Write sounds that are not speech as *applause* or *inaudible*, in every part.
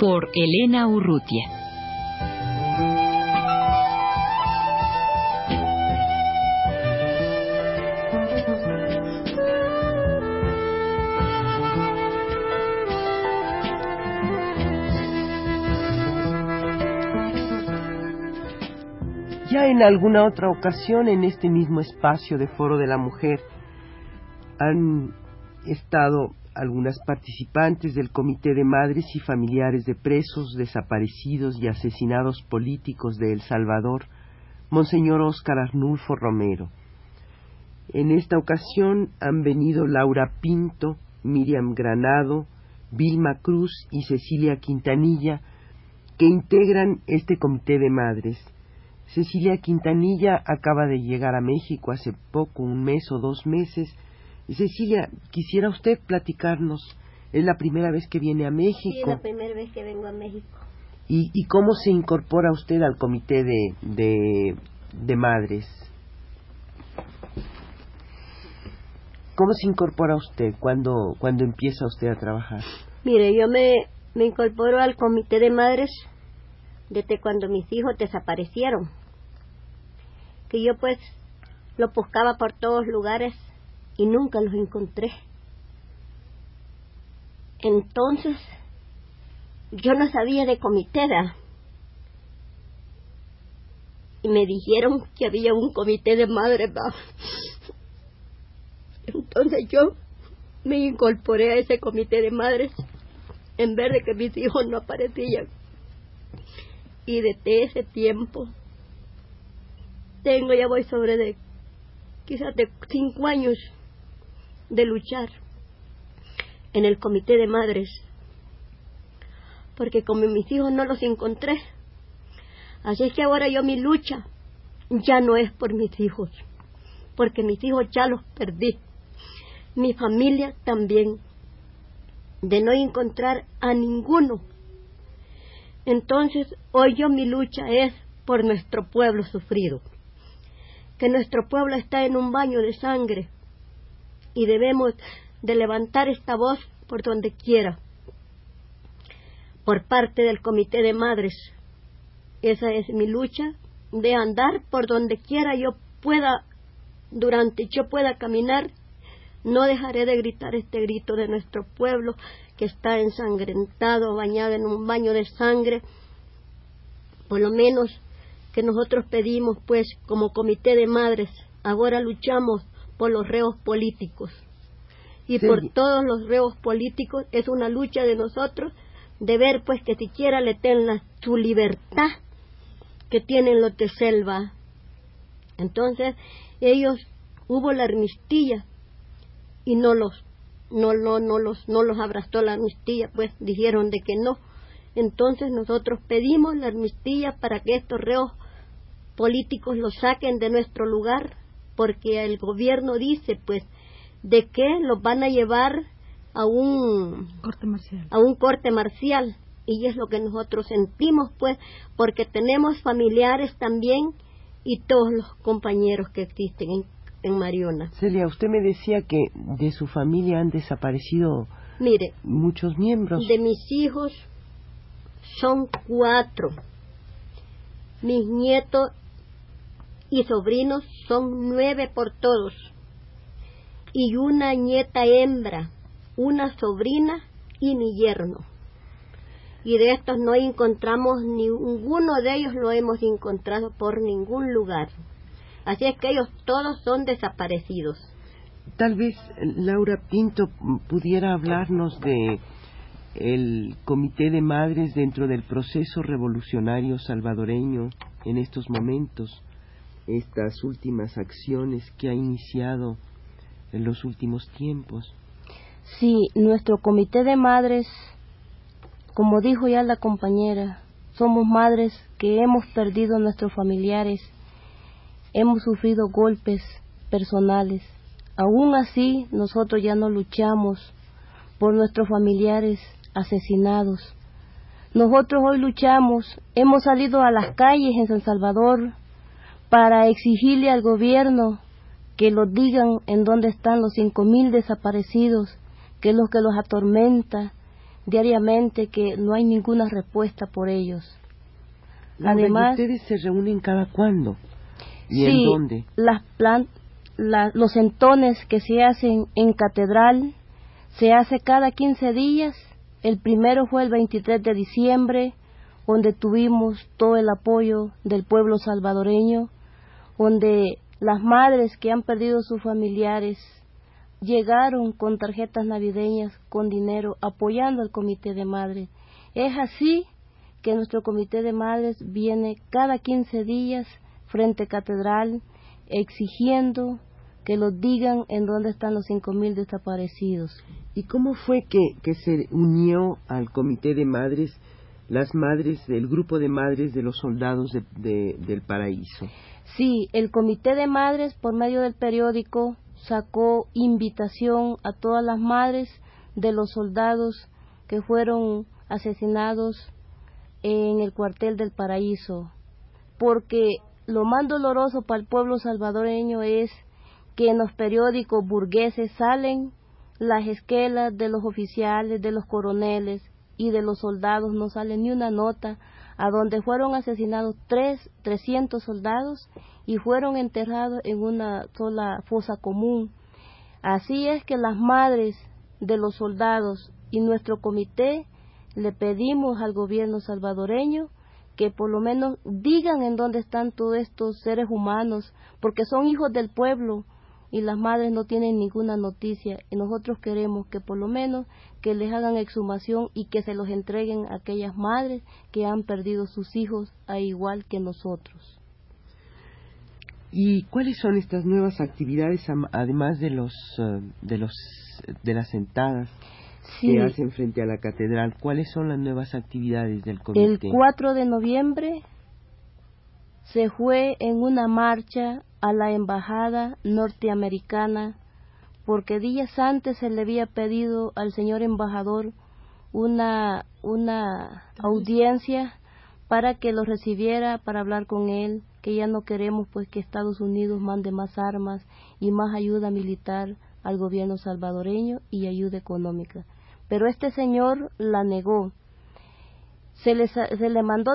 Por Elena Urrutia. Ya en alguna otra ocasión en este mismo espacio de Foro de la Mujer han estado algunas participantes del Comité de Madres y Familiares de Presos, Desaparecidos y Asesinados Políticos de El Salvador, Monseñor Óscar Arnulfo Romero. En esta ocasión han venido Laura Pinto, Miriam Granado, Vilma Cruz y Cecilia Quintanilla, que integran este Comité de Madres. Cecilia Quintanilla acaba de llegar a México hace poco, un mes o dos meses. Cecilia, quisiera usted platicarnos, es la primera vez que viene a México. Sí, es la primera vez que vengo a México. ¿Y, y cómo se incorpora usted al comité de, de, de madres? ¿Cómo se incorpora usted cuando, cuando empieza usted a trabajar? Mire, yo me, me incorporo al comité de madres desde cuando mis hijos desaparecieron. Que yo pues los buscaba por todos lugares y nunca los encontré. Entonces, yo no sabía de comité, ¿verdad? Y me dijeron que había un comité de madres. Entonces yo me incorporé a ese comité de madres en vez de que mis hijos no aparecían. Y desde ese tiempo tengo, ya voy sobre de quizás de cinco años de luchar en el comité de madres. Porque como mis hijos no los encontré, así es que ahora yo mi lucha ya no es por mis hijos, porque mis hijos ya los perdí. Mi familia también, de no encontrar a ninguno. Entonces, hoy yo mi lucha es por nuestro pueblo sufrido, que nuestro pueblo está en un baño de sangre y debemos de levantar esta voz por donde quiera, por parte del comité de madres. Esa es mi lucha, de andar por donde quiera yo pueda, durante yo pueda caminar, no dejaré de gritar este grito de nuestro pueblo que está ensangrentado, bañado en un baño de sangre. Por lo menos que nosotros pedimos, pues, como comité de madres, ahora luchamos por los reos políticos. Y Sí. por todos los reos políticos es una lucha de nosotros de ver, pues, que siquiera le tengan su libertad que tienen los de selva. Entonces, ellos hubo la amnistía y no los no no no los no los abrazó la amnistía, pues dijeron de que no. Entonces nosotros pedimos la amnistía para que estos reos políticos los saquen de nuestro lugar, porque el gobierno dice pues de que los van a llevar a un Corte marcial. a un corte marcial y es lo que nosotros sentimos pues porque tenemos familiares también y todos los compañeros que existen en, en Mariona. Celia, usted me decía que de su familia han desaparecido Mire, muchos miembros. de mis hijos son cuatro. Mis nietos y sobrinos son nueve por todos. Y una nieta hembra, una sobrina y mi yerno. Y de estos no encontramos ninguno de ellos lo hemos encontrado por ningún lugar. Así es que ellos todos son desaparecidos. Tal vez Laura Pinto pudiera hablarnos de el comité de madres dentro del proceso revolucionario salvadoreño en estos momentos, estas últimas acciones que ha iniciado en los últimos tiempos. Sí, nuestro comité de madres, como dijo ya la compañera, somos madres que hemos perdido a nuestros familiares, hemos sufrido golpes personales. Aún así, nosotros ya no luchamos por nuestros familiares asesinados. Nosotros hoy luchamos, hemos salido a las calles en San Salvador para exigirle al gobierno que nos digan en dónde están los cinco mil desaparecidos, que es lo que los atormenta diariamente, que no hay ninguna respuesta por ellos. Además, ¿ustedes se reúnen cada cuándo? ¿Y en dónde? Las los entones que se hacen en catedral se hace cada 15 días. El primero fue el 23 de diciembre, donde tuvimos todo el apoyo del pueblo salvadoreño, donde las madres que han perdido sus familiares llegaron con tarjetas navideñas, con dinero, apoyando al comité de madres. Es así que nuestro comité de madres viene cada 15 días frente a catedral exigiendo que los digan en dónde están los cinco mil desaparecidos. ¿Y cómo fue que, que se unió al comité de madres las madres del grupo de madres de los soldados de, del paraíso? Sí, el comité de madres por medio del periódico sacó invitación a todas las madres de los soldados que fueron asesinados en el cuartel del paraíso, porque lo más doloroso para el pueblo salvadoreño es que en los periódicos burgueses salen las esquelas de los oficiales, de los coroneles y de los soldados, no sale ni una nota a donde fueron asesinados tres, trescientos soldados y fueron enterrados en una sola fosa común. Así es que las madres de los soldados y nuestro comité le pedimos al gobierno salvadoreño que por lo menos digan en dónde están todos estos seres humanos, porque son hijos del pueblo, y las madres no tienen ninguna noticia y nosotros queremos que por lo menos que les hagan exhumación y que se los entreguen a aquellas madres que han perdido sus hijos a igual que nosotros. ¿Y cuáles son estas nuevas actividades además de los eh, de los de las sentadas que hacen frente a la catedral? ¿Cuáles son las nuevas actividades del comité? El 4 de noviembre se fue en una marcha a la embajada norteamericana porque días antes se le había pedido al señor embajador una, una audiencia para que lo recibiera para hablar con él, que ya no queremos pues que Estados Unidos mande más armas y más ayuda militar al gobierno salvadoreño y ayuda económica. Pero este señor la negó. Se le, se le mandó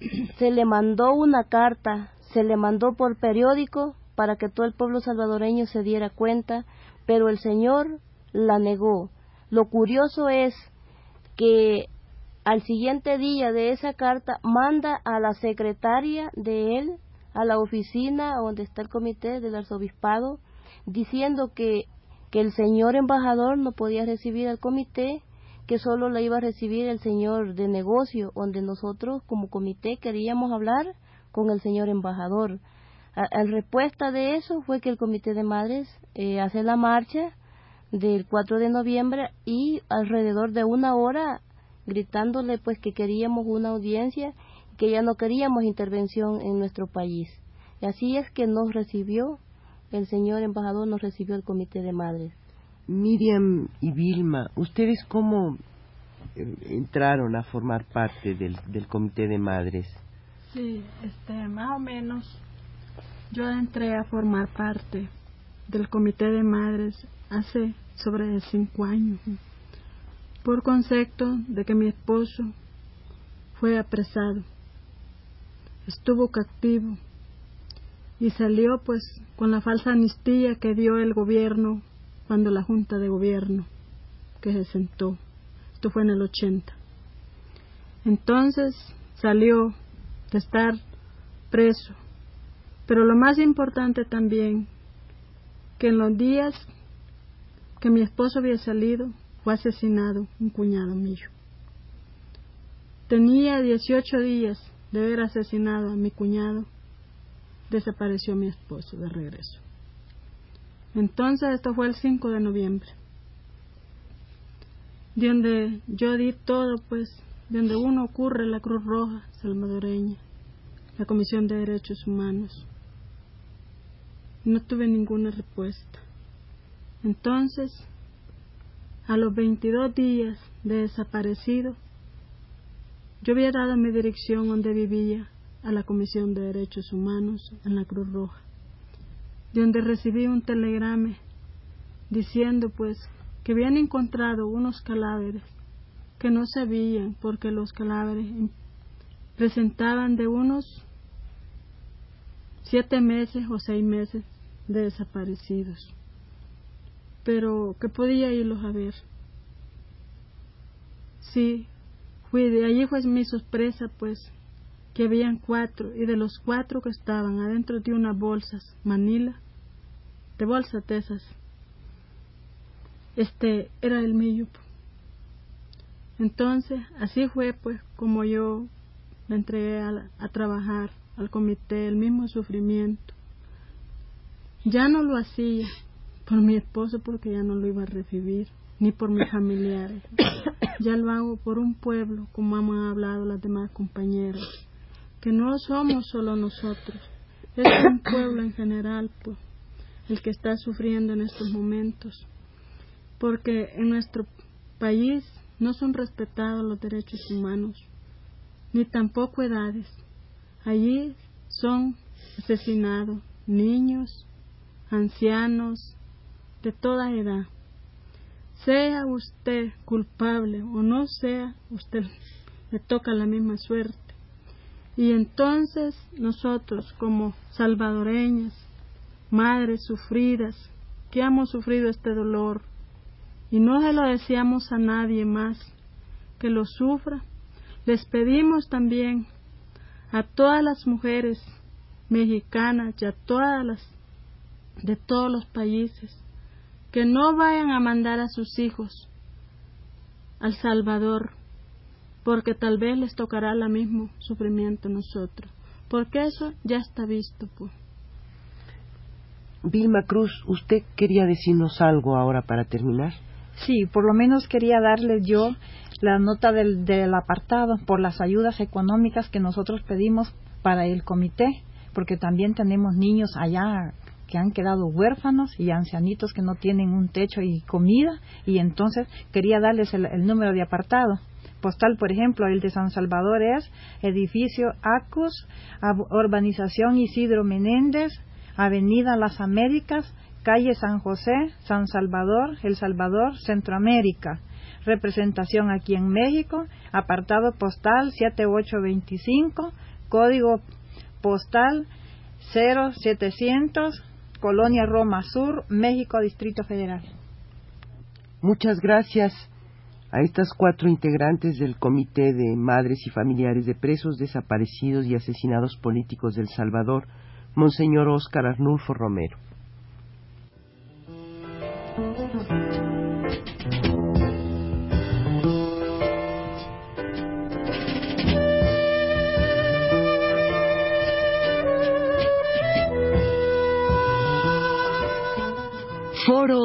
*clears throat* se le mandó una carta se le mandó por periódico para que todo el pueblo salvadoreño se diera cuenta, pero el Señor la negó. Lo curioso es que al siguiente día de esa carta manda a la secretaria de él a la oficina donde está el comité del arzobispado diciendo que, que el señor embajador no podía recibir al comité, que solo la iba a recibir el señor de negocio, donde nosotros como comité queríamos hablar con el señor embajador. En respuesta de eso fue que el Comité de Madres eh, hace la marcha del 4 de noviembre y alrededor de una hora gritándole pues que queríamos una audiencia que ya no queríamos intervención en nuestro país. Y así es que nos recibió, el señor embajador nos recibió el Comité de Madres. Miriam y Vilma, ¿ustedes cómo eh, entraron a formar parte del, del Comité de Madres? Sí, este, más o menos yo entré a formar parte del comité de madres hace sobre cinco años, por concepto de que mi esposo fue apresado, estuvo cautivo y salió pues con la falsa amnistía que dio el gobierno cuando la junta de gobierno que se sentó, esto fue en el 80. Entonces salió estar preso. Pero lo más importante también, que en los días que mi esposo había salido, fue asesinado un cuñado mío. Tenía 18 días de haber asesinado a mi cuñado, desapareció mi esposo de regreso. Entonces esto fue el 5 de noviembre de donde yo di todo, pues, de donde uno ocurre la Cruz Roja salvadoreña, la Comisión de Derechos Humanos. No tuve ninguna respuesta. Entonces, a los 22 días de desaparecido, yo había dado mi dirección donde vivía a la Comisión de Derechos Humanos en la Cruz Roja, de donde recibí un telegrama diciendo pues que habían encontrado unos cadáveres que no sabían porque los cadáveres presentaban de unos siete meses o seis meses de desaparecidos, pero que podía irlos a ver. Sí, fui de allí fue mi sorpresa, pues, que habían cuatro, y de los cuatro que estaban adentro de unas bolsas, Manila, de bolsas de esas, este era el mío. Entonces, así fue, pues, como yo me entregué a, a trabajar al comité, el mismo sufrimiento. Ya no lo hacía por mi esposo porque ya no lo iba a recibir, ni por mis familiares. Ya lo hago por un pueblo, como han hablado las demás compañeras, que no somos solo nosotros, es un pueblo en general, pues, el que está sufriendo en estos momentos, porque en nuestro país no son respetados los derechos humanos, ni tampoco edades. Allí son asesinados niños, ancianos, de toda edad. Sea usted culpable o no sea, usted le toca la misma suerte. Y entonces nosotros como salvadoreñas, madres sufridas, que hemos sufrido este dolor, y no se lo deseamos a nadie más que lo sufra, les pedimos también a todas las mujeres mexicanas y a todas las de todos los países que no vayan a mandar a sus hijos al Salvador, porque tal vez les tocará el mismo sufrimiento a nosotros, porque eso ya está visto. Pues. Vilma Cruz, ¿usted quería decirnos algo ahora para terminar? Sí, por lo menos quería darle yo la nota del, del apartado por las ayudas económicas que nosotros pedimos para el comité, porque también tenemos niños allá que han quedado huérfanos y ancianitos que no tienen un techo y comida y entonces quería darles el, número de apartado. Postal, por ejemplo, el de San Salvador es edificio Acus, urbanización Isidro Menéndez, Avenida Las Américas, calle San José, San Salvador, El Salvador, Centroamérica. Representación aquí en México, apartado postal 7825, código postal 0700 Colonia Roma Sur, México, Distrito Federal. Muchas gracias a estas cuatro integrantes del Comité de Madres y Familiares de Presos Desaparecidos y Asesinados Políticos del Salvador, Monseñor Óscar Arnulfo Romero.